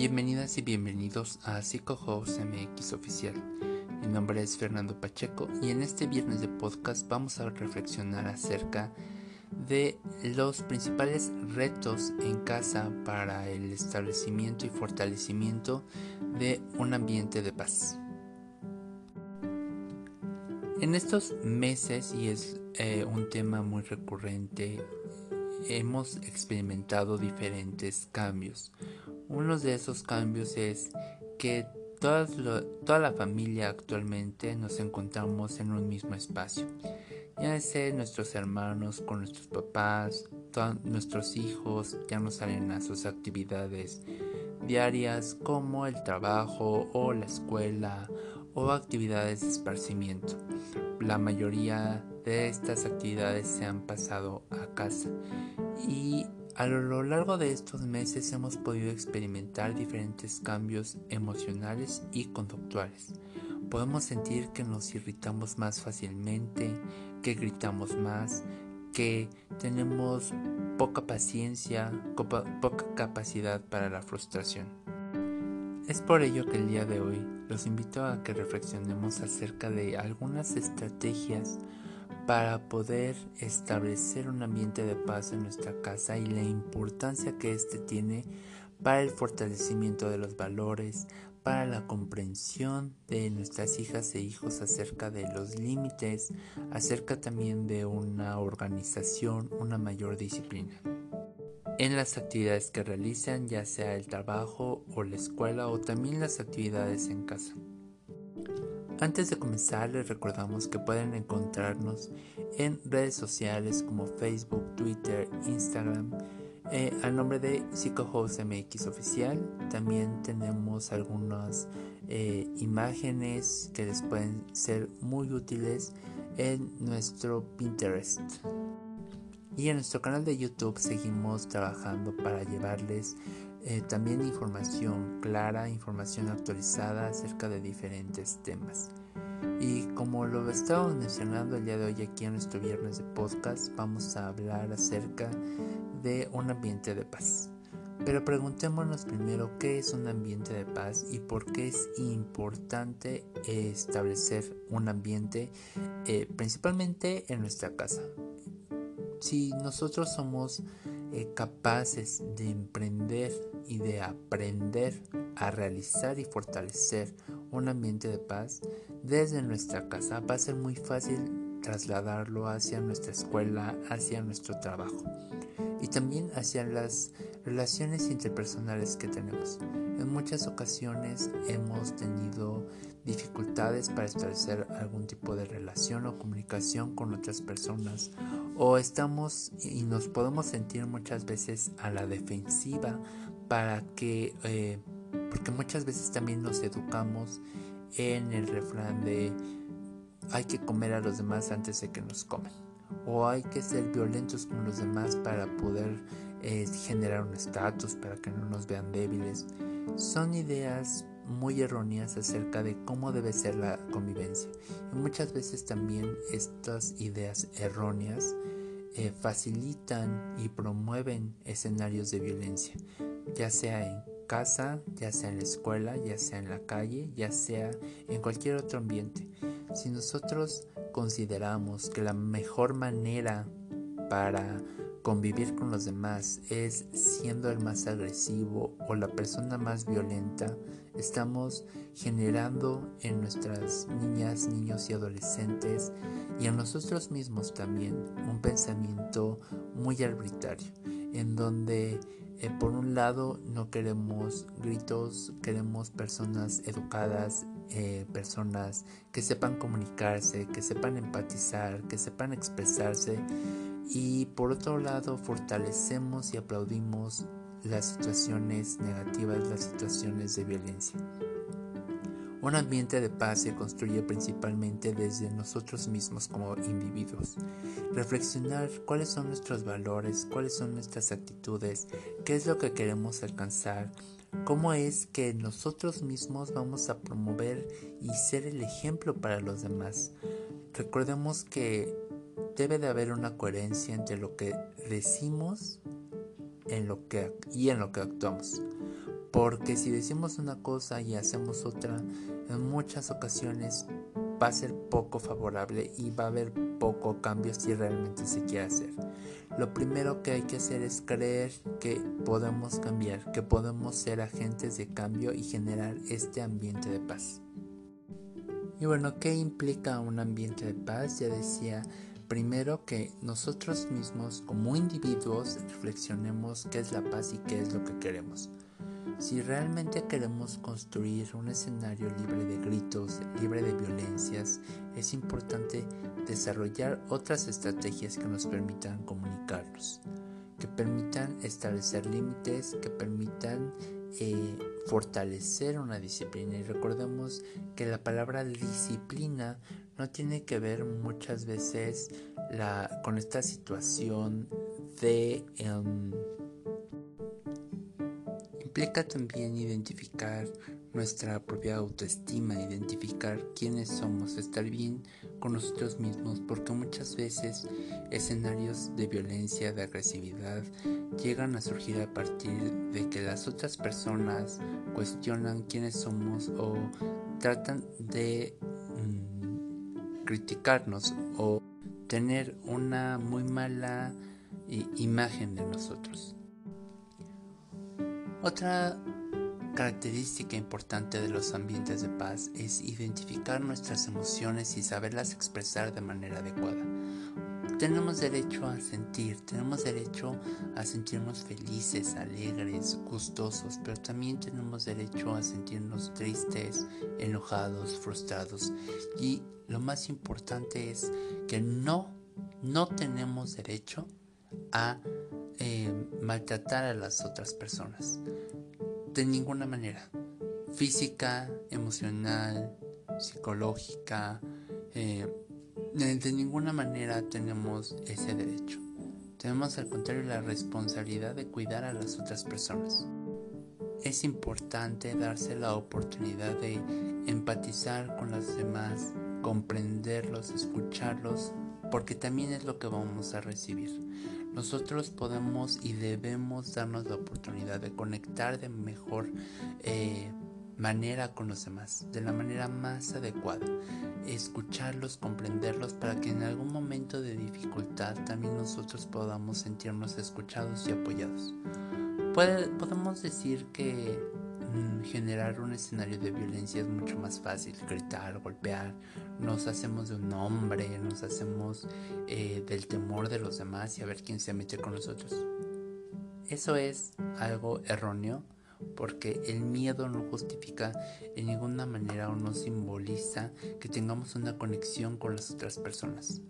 Bienvenidas y bienvenidos a PsychoHouse MX Oficial. Mi nombre es Fernando Pacheco y en este viernes de podcast vamos a reflexionar acerca de los principales retos en casa para el establecimiento y fortalecimiento de un ambiente de paz. En estos meses, y es eh, un tema muy recurrente, hemos experimentado diferentes cambios. Uno de esos cambios es que toda la familia actualmente nos encontramos en un mismo espacio. Ya sea nuestros hermanos con nuestros papás, nuestros hijos ya no salen a sus actividades diarias como el trabajo o la escuela o actividades de esparcimiento. La mayoría de estas actividades se han pasado a casa y a lo largo de estos meses hemos podido experimentar diferentes cambios emocionales y conductuales. Podemos sentir que nos irritamos más fácilmente, que gritamos más, que tenemos poca paciencia, poca capacidad para la frustración. Es por ello que el día de hoy los invito a que reflexionemos acerca de algunas estrategias para poder establecer un ambiente de paz en nuestra casa y la importancia que éste tiene para el fortalecimiento de los valores, para la comprensión de nuestras hijas e hijos acerca de los límites, acerca también de una organización, una mayor disciplina. En las actividades que realizan, ya sea el trabajo o la escuela o también las actividades en casa. Antes de comenzar les recordamos que pueden encontrarnos en redes sociales como Facebook, Twitter, Instagram, eh, al nombre de PsychoHost MX Oficial. También tenemos algunas eh, imágenes que les pueden ser muy útiles en nuestro Pinterest. Y en nuestro canal de YouTube seguimos trabajando para llevarles eh, también información clara, información actualizada acerca de diferentes temas. Y como lo estamos mencionando el día de hoy aquí en nuestro viernes de podcast, vamos a hablar acerca de un ambiente de paz. Pero preguntémonos primero qué es un ambiente de paz y por qué es importante establecer un ambiente eh, principalmente en nuestra casa. Si nosotros somos eh, capaces de emprender y de aprender a realizar y fortalecer un ambiente de paz desde nuestra casa, va a ser muy fácil trasladarlo hacia nuestra escuela, hacia nuestro trabajo y también hacia las relaciones interpersonales que tenemos. En muchas ocasiones hemos tenido dificultades para establecer algún tipo de relación o comunicación con otras personas o estamos y nos podemos sentir muchas veces a la defensiva para que eh, porque muchas veces también nos educamos en el refrán de hay que comer a los demás antes de que nos comen o hay que ser violentos con los demás para poder eh, generar un estatus para que no nos vean débiles son ideas muy erróneas acerca de cómo debe ser la convivencia. Y muchas veces también estas ideas erróneas eh, facilitan y promueven escenarios de violencia, ya sea en casa, ya sea en la escuela, ya sea en la calle, ya sea en cualquier otro ambiente. Si nosotros consideramos que la mejor manera para convivir con los demás es siendo el más agresivo o la persona más violenta, estamos generando en nuestras niñas, niños y adolescentes y en nosotros mismos también un pensamiento muy arbitrario, en donde eh, por un lado no queremos gritos, queremos personas educadas, eh, personas que sepan comunicarse, que sepan empatizar, que sepan expresarse y por otro lado fortalecemos y aplaudimos las situaciones negativas, las situaciones de violencia. Un ambiente de paz se construye principalmente desde nosotros mismos como individuos. Reflexionar cuáles son nuestros valores, cuáles son nuestras actitudes, qué es lo que queremos alcanzar, cómo es que nosotros mismos vamos a promover y ser el ejemplo para los demás. Recordemos que debe de haber una coherencia entre lo que decimos en lo que, y en lo que actuamos. Porque si decimos una cosa y hacemos otra, en muchas ocasiones va a ser poco favorable y va a haber poco cambio si realmente se quiere hacer. Lo primero que hay que hacer es creer que podemos cambiar, que podemos ser agentes de cambio y generar este ambiente de paz. Y bueno, ¿qué implica un ambiente de paz? Ya decía, primero que nosotros mismos como individuos reflexionemos qué es la paz y qué es lo que queremos. Si realmente queremos construir un escenario libre de gritos, libre de violencias, es importante desarrollar otras estrategias que nos permitan comunicarnos, que permitan establecer límites, que permitan eh, fortalecer una disciplina. Y recordemos que la palabra disciplina no tiene que ver muchas veces con esta situación de... Em, implica también identificar nuestra propia autoestima, identificar quiénes somos, estar bien con nosotros mismos, porque muchas veces escenarios de violencia, de agresividad, llegan a surgir a partir de que las otras personas cuestionan quiénes somos o tratan de mm, criticarnos o tener una muy mala imagen de nosotros. Otra característica importante de los ambientes de paz es identificar nuestras emociones y saberlas expresar de manera adecuada. Tenemos derecho a sentir, tenemos derecho a sentirnos felices, alegres, gustosos, pero también tenemos derecho a sentirnos tristes, enojados, frustrados. Y lo más importante es que no, no tenemos derecho a eh, maltratar a las otras personas. De ninguna manera. Física, emocional, psicológica. Eh, de ninguna manera tenemos ese derecho. Tenemos al contrario la responsabilidad de cuidar a las otras personas. Es importante darse la oportunidad de empatizar con los demás, comprenderlos, escucharlos, porque también es lo que vamos a recibir. Nosotros podemos y debemos darnos la oportunidad de conectar de mejor eh, manera con los demás, de la manera más adecuada. Escucharlos, comprenderlos para que en algún momento de dificultad también nosotros podamos sentirnos escuchados y apoyados. podemos decir que generar un escenario de violencia es mucho más fácil. Gritar, golpear, nos hacemos de un hombre, nos hacemos eh, del temor de los demás y a ver quién se mete con nosotros. Eso es algo erróneo porque el miedo no justifica en ninguna manera o no simboliza que tengamos una conexión con las otras personas.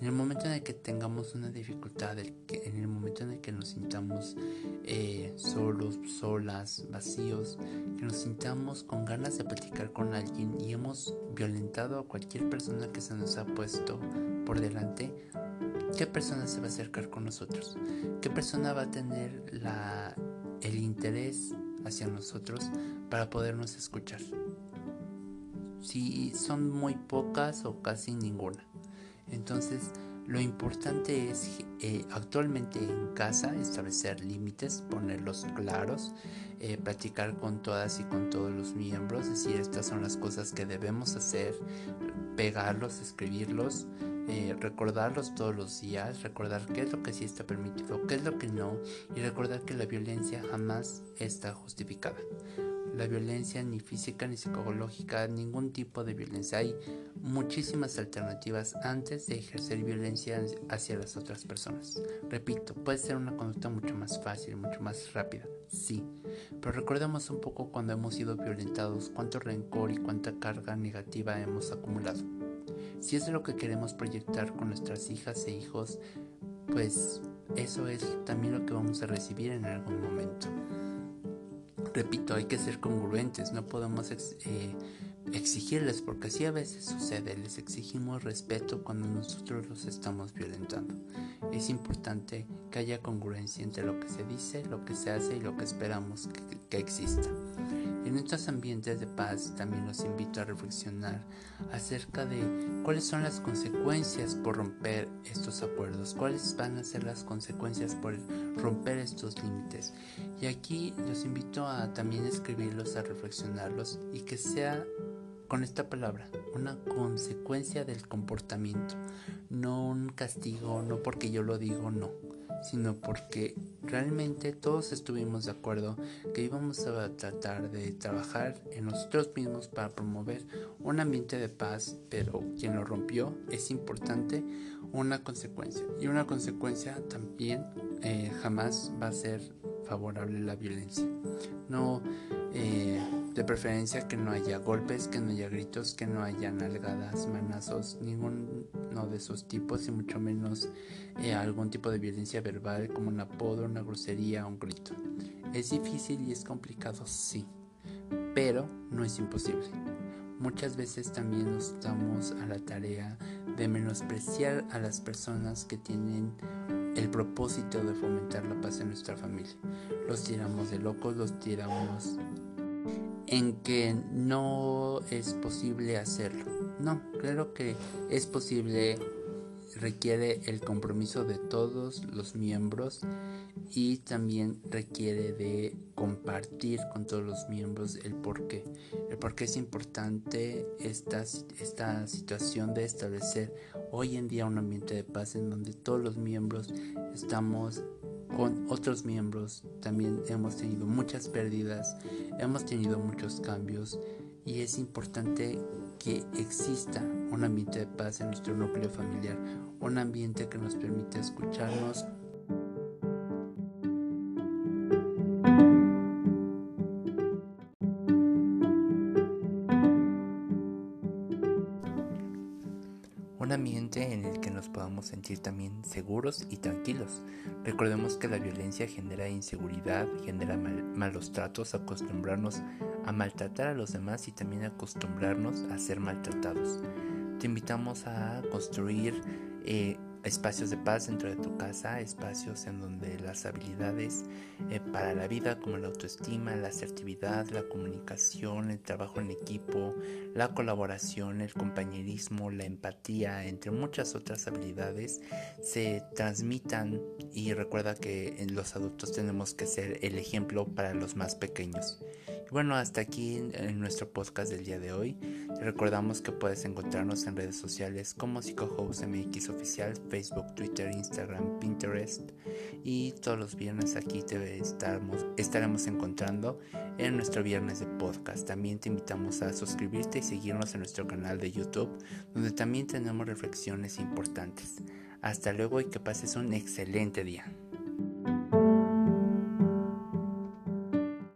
En el momento en el que tengamos una dificultad, en el momento en el que nos sintamos eh, solos, solas, vacíos, que nos sintamos con ganas de platicar con alguien y hemos violentado a cualquier persona que se nos ha puesto por delante, ¿qué persona se va a acercar con nosotros? ¿Qué persona va a tener la, el interés hacia nosotros para podernos escuchar. Si son muy pocas o casi ninguna. Entonces, lo importante es eh, actualmente en casa establecer límites, ponerlos claros, eh, practicar con todas y con todos los miembros, decir estas son las cosas que debemos hacer, pegarlos, escribirlos, eh, recordarlos todos los días, recordar qué es lo que sí está permitido, qué es lo que no, y recordar que la violencia jamás está justificada. La violencia ni física ni psicológica, ningún tipo de violencia. Hay muchísimas alternativas antes de ejercer violencia hacia las otras personas. Repito, puede ser una conducta mucho más fácil, mucho más rápida, sí. Pero recordemos un poco cuando hemos sido violentados, cuánto rencor y cuánta carga negativa hemos acumulado. Si es lo que queremos proyectar con nuestras hijas e hijos, pues eso es también lo que vamos a recibir en algún momento. Repito, hay que ser congruentes, no podemos eh, exigirles porque así a veces sucede, les exigimos respeto cuando nosotros los estamos violentando. Es importante que haya congruencia entre lo que se dice, lo que se hace y lo que esperamos que exista. En estos ambientes de paz también los invito a reflexionar acerca de cuáles son las consecuencias por romper estos acuerdos, cuáles van a ser las consecuencias por romper estos límites. Y aquí los invito a también escribirlos, a reflexionarlos y que sea con esta palabra, una consecuencia del comportamiento, no un castigo, no porque yo lo digo, no, sino porque realmente todos estuvimos de acuerdo que íbamos a tratar de trabajar en nosotros mismos para promover un ambiente de paz, pero quien lo rompió es importante una consecuencia y una consecuencia también eh, jamás va a ser favorable la violencia. No eh, de preferencia que no haya golpes, que no haya gritos, que no haya nalgadas, manazos, ninguno de esos tipos y mucho menos eh, algún tipo de violencia verbal como un apodo, una grosería un grito. Es difícil y es complicado, sí, pero no es imposible. Muchas veces también nos damos a la tarea de menospreciar a las personas que tienen el propósito de fomentar la paz en nuestra familia. Los tiramos de locos, los tiramos en que no es posible hacerlo. No, claro que es posible, requiere el compromiso de todos los miembros y también requiere de compartir con todos los miembros el por qué. El por qué es importante esta, esta situación de establecer hoy en día un ambiente de paz en donde todos los miembros estamos con otros miembros también hemos tenido muchas pérdidas, hemos tenido muchos cambios y es importante que exista un ambiente de paz en nuestro núcleo familiar, un ambiente que nos permita escucharnos, un ambiente en el que nos podamos sentir también seguros y tranquilos. Recordemos que la violencia genera inseguridad, genera malos tratos, acostumbrarnos a maltratar a los demás y también acostumbrarnos a ser maltratados. Te invitamos a construir eh, espacios de paz dentro de tu casa, espacios en donde las habilidades eh, para la vida como la autoestima, la asertividad, la comunicación, el trabajo en equipo, la colaboración, el compañerismo, la empatía, entre muchas otras habilidades, se transmitan y recuerda que los adultos tenemos que ser el ejemplo para los más pequeños. Bueno, hasta aquí en nuestro podcast del día de hoy. recordamos que puedes encontrarnos en redes sociales como PsicoHouse Oficial, Facebook, Twitter, Instagram, Pinterest y todos los viernes aquí te estaremos encontrando en nuestro viernes de podcast. También te invitamos a suscribirte y seguirnos en nuestro canal de YouTube donde también tenemos reflexiones importantes. Hasta luego y que pases un excelente día.